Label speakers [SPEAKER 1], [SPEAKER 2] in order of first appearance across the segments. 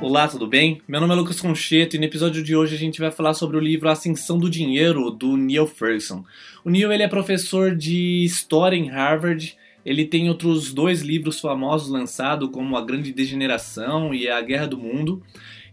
[SPEAKER 1] Olá, tudo bem? Meu nome é Lucas Concheto e no episódio de hoje a gente vai falar sobre o livro Ascensão do Dinheiro, do Neil Ferguson. O Neil ele é professor de História em Harvard, ele tem outros dois livros famosos lançados, como A Grande Degeneração e A Guerra do Mundo.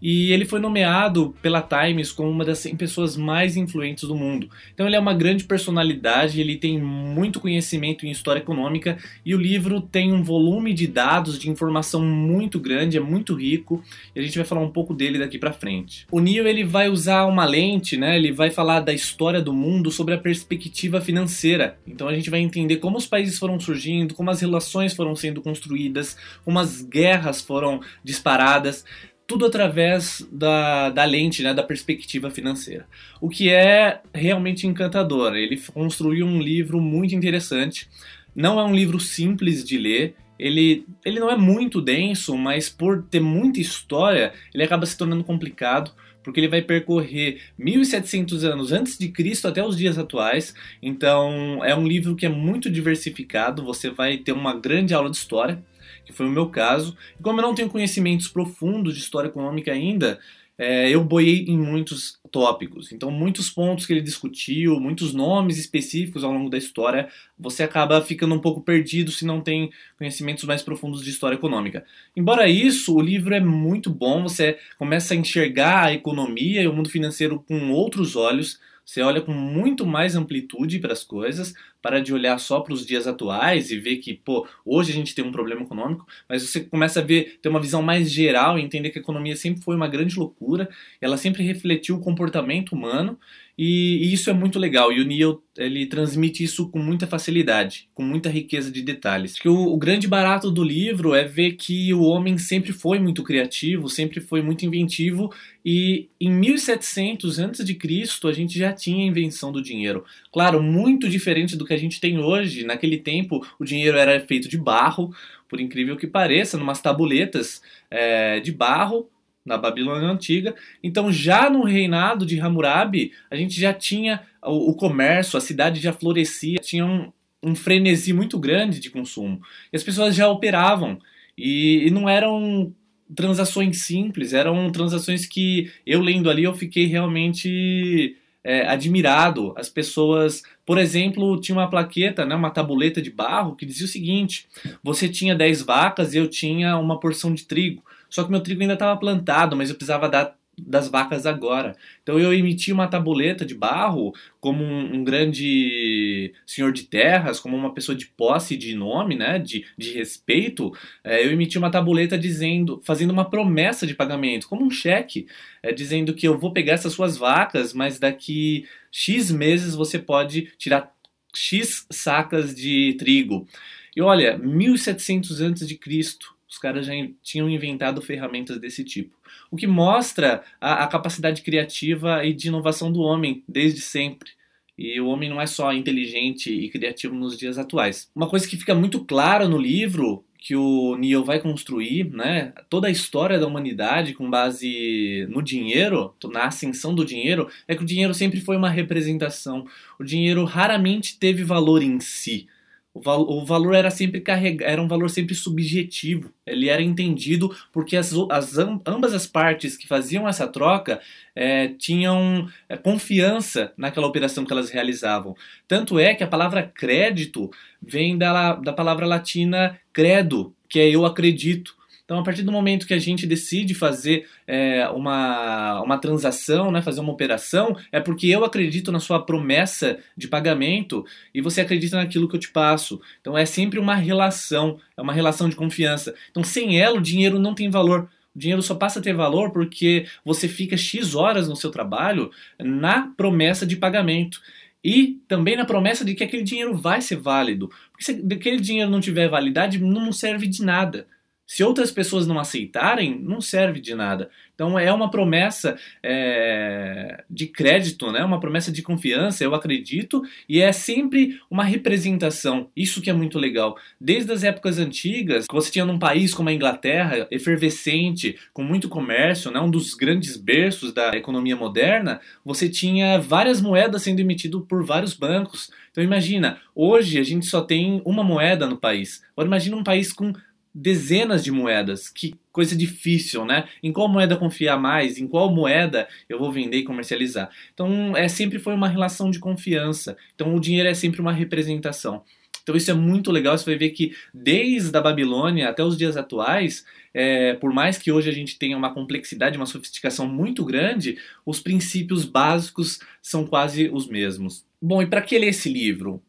[SPEAKER 1] E ele foi nomeado pela Times como uma das 100 pessoas mais influentes do mundo. Então ele é uma grande personalidade, ele tem muito conhecimento em história econômica e o livro tem um volume de dados, de informação muito grande, é muito rico e a gente vai falar um pouco dele daqui para frente. O Neil ele vai usar uma lente, né? Ele vai falar da história do mundo sobre a perspectiva financeira. Então a gente vai entender como os países foram surgindo, como as relações foram sendo construídas, como as guerras foram disparadas tudo através da, da lente, né, da perspectiva financeira. O que é realmente encantador. Ele construiu um livro muito interessante. Não é um livro simples de ler. Ele, ele não é muito denso, mas por ter muita história, ele acaba se tornando complicado porque ele vai percorrer 1700 anos antes de Cristo até os dias atuais. Então, é um livro que é muito diversificado, você vai ter uma grande aula de história que foi o meu caso. E como eu não tenho conhecimentos profundos de história econômica ainda, é, eu boiei em muitos tópicos. Então, muitos pontos que ele discutiu, muitos nomes específicos ao longo da história, você acaba ficando um pouco perdido se não tem conhecimentos mais profundos de história econômica. Embora isso, o livro é muito bom, você começa a enxergar a economia e o mundo financeiro com outros olhos. Você olha com muito mais amplitude para as coisas, para de olhar só para os dias atuais e ver que, pô, hoje a gente tem um problema econômico, mas você começa a ver, ter uma visão mais geral e entender que a economia sempre foi uma grande loucura, ela sempre refletiu o comportamento humano e, e, isso é muito legal. E o Neil ele transmite isso com muita facilidade, com muita riqueza de detalhes. O, o, grande barato do livro é ver que o homem sempre foi muito criativo, sempre foi muito inventivo. E em 1700 antes de Cristo a gente já tinha a invenção do dinheiro. Claro, muito diferente do que a gente tem hoje. Naquele tempo o dinheiro era feito de barro, por incrível que pareça, numas tabuletas é, de barro na Babilônia Antiga. Então, já no reinado de Hammurabi, a gente já tinha o, o comércio, a cidade já florescia, tinha um, um, frenesi muito grande de consumo. E as pessoas já operavam. E, e não eram transações simples, eram transações que eu lendo ali eu fiquei realmente é, admirado. As pessoas, por exemplo, tinha uma plaqueta, né, uma tabuleta de barro que dizia o seguinte: você tinha 10 vacas e eu tinha uma porção de trigo. Só que meu trigo ainda estava plantado, mas eu precisava dar das vacas agora. Então eu emiti uma tabuleta de barro como um, um, grande senhor de terras, como uma pessoa de posse de nome, né, de, de respeito. É, eu emiti uma tabuleta dizendo, fazendo uma promessa de pagamento, como um cheque, é, dizendo que eu vou pegar essas suas vacas, mas daqui x meses você pode tirar x sacas de trigo. E olha, 1700 antes de Cristo, os caras já tinham inventado ferramentas desse tipo. O que mostra a, a capacidade criativa e de inovação do homem desde sempre. E o homem não é só inteligente e criativo nos dias atuais. Uma coisa que fica muito clara no livro que o Neil vai construir, né, toda a história da humanidade com base no dinheiro, na ascensão do dinheiro, é que o dinheiro sempre foi uma representação. O dinheiro raramente teve valor em si. O, val o valor era sempre era um valor sempre subjetivo. Ele era entendido porque as, as ambas as partes que faziam essa troca é, tinham é, confiança naquela operação que elas realizavam. Tanto é que a palavra crédito vem da, da palavra latina credo, que é eu acredito. Então, a partir do momento que a gente decide fazer é, uma, uma transação, né, fazer uma operação, é porque eu acredito na sua promessa de pagamento e você acredita naquilo que eu te passo. Então, é sempre uma relação, é uma relação de confiança. Então, sem ela, o dinheiro não tem valor. O dinheiro só passa a ter valor porque você fica X horas no seu trabalho na promessa de pagamento. E também na promessa de que aquele dinheiro vai ser válido. Porque se aquele dinheiro não tiver validade, não serve de nada. Se outras pessoas não aceitarem, não serve de nada. Então é uma promessa é, de crédito, né? Uma promessa de confiança, eu acredito, e é sempre uma representação. Isso que é muito legal. Desde as épocas antigas, você tinha num país como a Inglaterra, efervescente, com muito comércio, né? Um dos grandes berços da economia moderna, você tinha várias moedas sendo emitidas por vários bancos. Então imagina, hoje a gente só tem uma moeda no país. Agora imagina um país com dezenas de moedas. Que coisa difícil, né? Em qual moeda confiar mais? Em qual moeda eu vou vender e comercializar? Então, é sempre foi uma relação de confiança. Então, o dinheiro é sempre uma representação. Então isso é muito legal, você vai ver que desde a Babilônia até os dias atuais, é, por mais que hoje a gente tenha uma complexidade, uma sofisticação muito grande, os princípios básicos são quase os mesmos. Bom, e para que ler esse livro?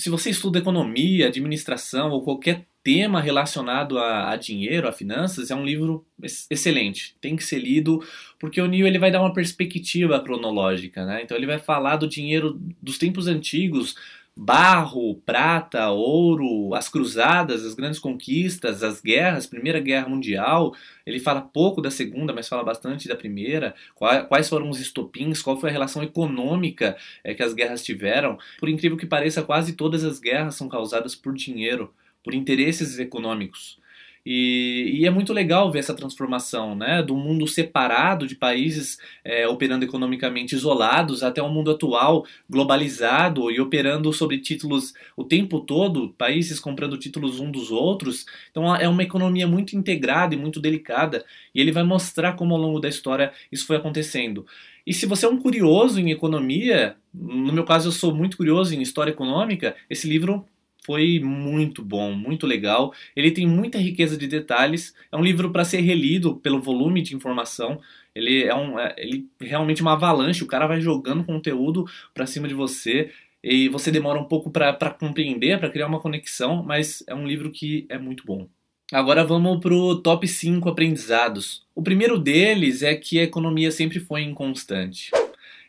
[SPEAKER 1] Se você estuda economia, administração ou qualquer tema relacionado a, a, dinheiro, a finanças, é um livro excelente. Tem que ser lido, porque o Neil ele vai dar uma perspectiva cronológica, né? Então ele vai falar do dinheiro dos tempos antigos, barro, prata, ouro, as cruzadas, as grandes conquistas, as guerras, Primeira Guerra Mundial. Ele fala pouco da segunda, mas fala bastante da primeira. Quais foram os estopins, qual foi a relação econômica é, que as guerras tiveram. Por incrível que pareça, quase todas as guerras são causadas por dinheiro por interesses econômicos. E, e, é muito legal ver essa transformação, né, do mundo separado de países é, operando economicamente isolados até o um mundo atual globalizado e operando sobre títulos o tempo todo, países comprando títulos um dos outros. Então é uma economia muito integrada e muito delicada. E ele vai mostrar como ao longo da história isso foi acontecendo. E se você é um curioso em economia, no meu caso eu sou muito curioso em história econômica, esse livro foi muito bom, muito legal. Ele tem muita riqueza de detalhes. É um livro para ser relido pelo volume de informação. Ele é um, é, ele realmente uma avalanche. O cara vai jogando conteúdo para cima de você e você demora um pouco para compreender, para criar uma conexão, mas é um livro que é muito bom. Agora vamos para o top 5 aprendizados. O primeiro deles é que a economia sempre foi inconstante.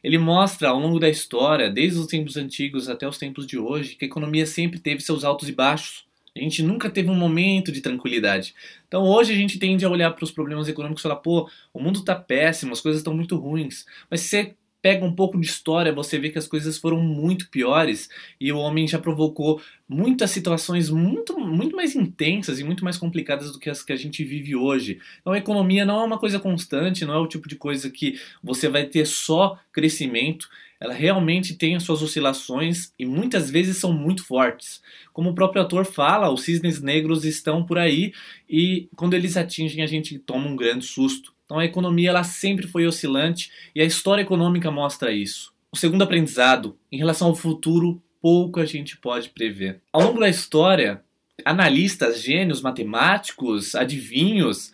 [SPEAKER 1] Ele mostra ao longo da história, desde os tempos antigos até os tempos de hoje, que a economia sempre teve seus altos e baixos. A gente nunca teve um momento de tranquilidade. Então hoje a gente tende a olhar para os problemas econômicos e falar: pô, o mundo está péssimo, as coisas estão muito ruins. Mas se você pega um pouco de história, você vê que as coisas foram muito piores e o homem já provocou muitas situações muito, muito mais intensas e muito mais complicadas do que as que a gente vive hoje. Então a economia não é uma coisa constante, não é o tipo de coisa que você vai ter só crescimento. Ela realmente tem as suas oscilações e muitas vezes são muito fortes. Como o próprio autor fala, os cisnes negros estão por aí e quando eles atingem a gente toma um grande susto. Então a economia ela sempre foi oscilante e a história econômica mostra isso. O segundo aprendizado, em relação ao futuro, pouco a gente pode prever. Ao longo da história, analistas, gênios, matemáticos, adivinhos,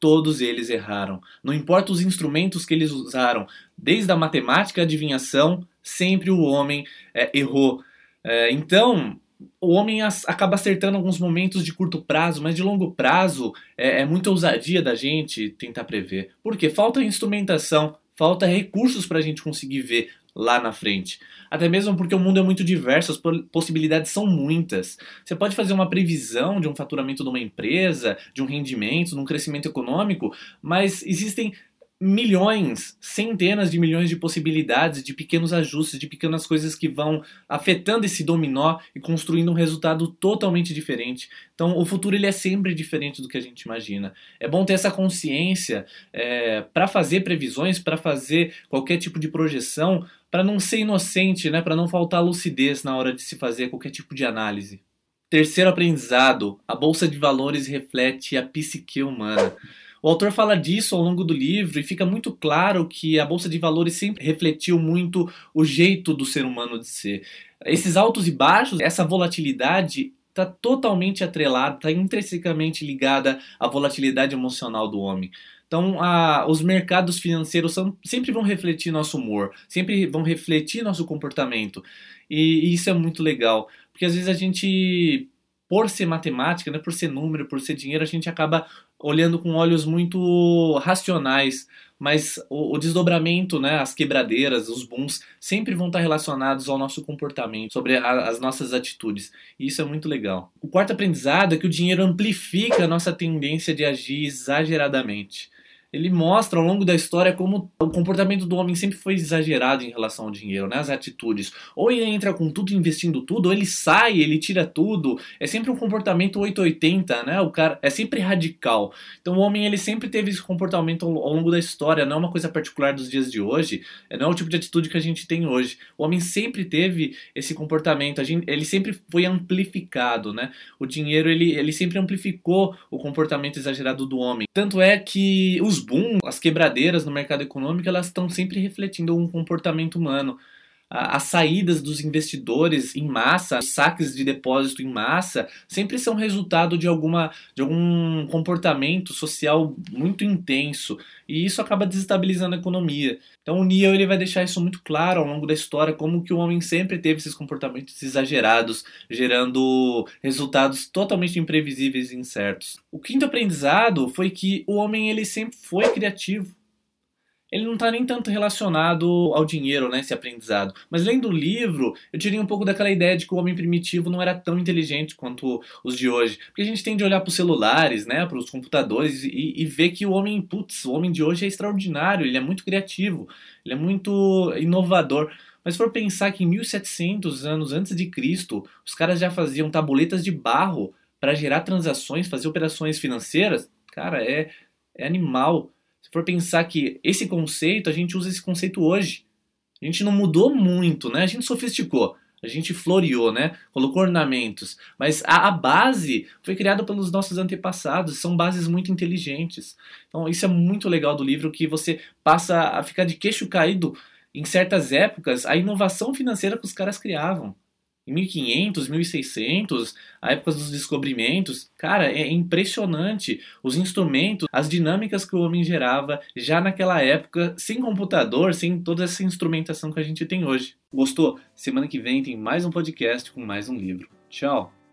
[SPEAKER 1] todos eles erraram. Não importa os instrumentos que eles usaram, desde a matemática à adivinhação, sempre o homem é, errou. É, então, o homem acaba acertando alguns momentos de curto prazo, mas de longo prazo é, é muita ousadia da gente tentar prever. Porque falta instrumentação, falta recursos para a gente conseguir ver lá na frente. Até mesmo porque o mundo é muito diverso, as possibilidades são muitas. Você pode fazer uma previsão de um faturamento de uma empresa, de um rendimento, de um crescimento econômico, mas existem milhões, centenas de milhões de possibilidades, de pequenos ajustes, de pequenas coisas que vão afetando esse dominó e construindo um resultado totalmente diferente. Então, o futuro ele é sempre diferente do que a gente imagina. É bom ter essa consciência é, para fazer previsões, para fazer qualquer tipo de projeção, para não ser inocente, né, para não faltar lucidez na hora de se fazer qualquer tipo de análise. Terceiro aprendizado: a bolsa de valores reflete a psique humana. O autor fala disso ao longo do livro e fica muito claro que a bolsa de valores sempre refletiu muito o jeito do ser humano de ser. Esses altos e baixos, essa volatilidade está totalmente atrelada, está intrinsecamente ligada à volatilidade emocional do homem. Então, a, os mercados financeiros são, sempre vão refletir nosso humor, sempre vão refletir nosso comportamento. E, e isso é muito legal, porque às vezes a gente por ser matemática, né, por ser número, por ser dinheiro, a gente acaba olhando com olhos muito racionais, mas o, o, desdobramento, né, as quebradeiras, os booms, sempre vão estar relacionados ao nosso comportamento, sobre a, as nossas atitudes. E isso é muito legal. O quarto aprendizado é que o dinheiro amplifica a nossa tendência de agir exageradamente. Ele mostra ao longo da história como o comportamento do homem sempre foi exagerado em relação ao dinheiro, né? As atitudes. Ou ele entra com tudo investindo tudo, ou ele sai, ele tira tudo. É sempre um comportamento 880, né? O cara é sempre radical. Então o homem ele sempre teve esse comportamento ao longo da história, não é uma coisa particular dos dias de hoje, é, não é o tipo de atitude que a gente tem hoje. O homem sempre teve esse comportamento, gente, ele sempre foi amplificado, né? O dinheiro ele, ele sempre amplificou o comportamento exagerado do homem. Tanto é que os boom, as quebradeiras no mercado econômico, elas estão sempre refletindo um comportamento humano. As saídas dos investidores em massa, os saques de depósito em massa, sempre são resultado de, alguma, de algum comportamento social muito intenso e isso acaba desestabilizando a economia. Então o Neo ele vai deixar isso muito claro ao longo da história, como que o homem sempre teve esses comportamentos exagerados, gerando resultados totalmente imprevisíveis e incertos. O quinto aprendizado foi que o homem ele sempre foi criativo ele não está nem tanto relacionado ao dinheiro, né, esse aprendizado. Mas lendo o livro, eu tirei um pouco daquela ideia de que o homem primitivo não era tão inteligente quanto os de hoje. Porque a gente tem de olhar para os celulares, né, para os computadores e, e ver que o homem, putz, o homem de hoje é extraordinário, ele é muito criativo, ele é muito inovador. Mas se for pensar que em 1700 anos antes de Cristo, os caras já faziam tabuletas de barro para gerar transações, fazer operações financeiras, cara, é, é animal for pensar que esse conceito, a gente usa esse conceito hoje. A gente não mudou muito, né? A gente sofisticou, a gente floreou, né? Colocou ornamentos. Mas a, a base foi criada pelos nossos antepassados, são bases muito inteligentes. Então, isso é muito legal do livro, que você passa a ficar de queixo caído em certas épocas, a inovação financeira que os caras criavam em 1500, 1600, a época dos descobrimentos, cara, é impressionante os instrumentos, as dinâmicas que o homem gerava já naquela época, sem computador, sem toda essa instrumentação que a gente tem hoje. Gostou? Semana que vem tem mais um podcast com mais um livro. Tchau!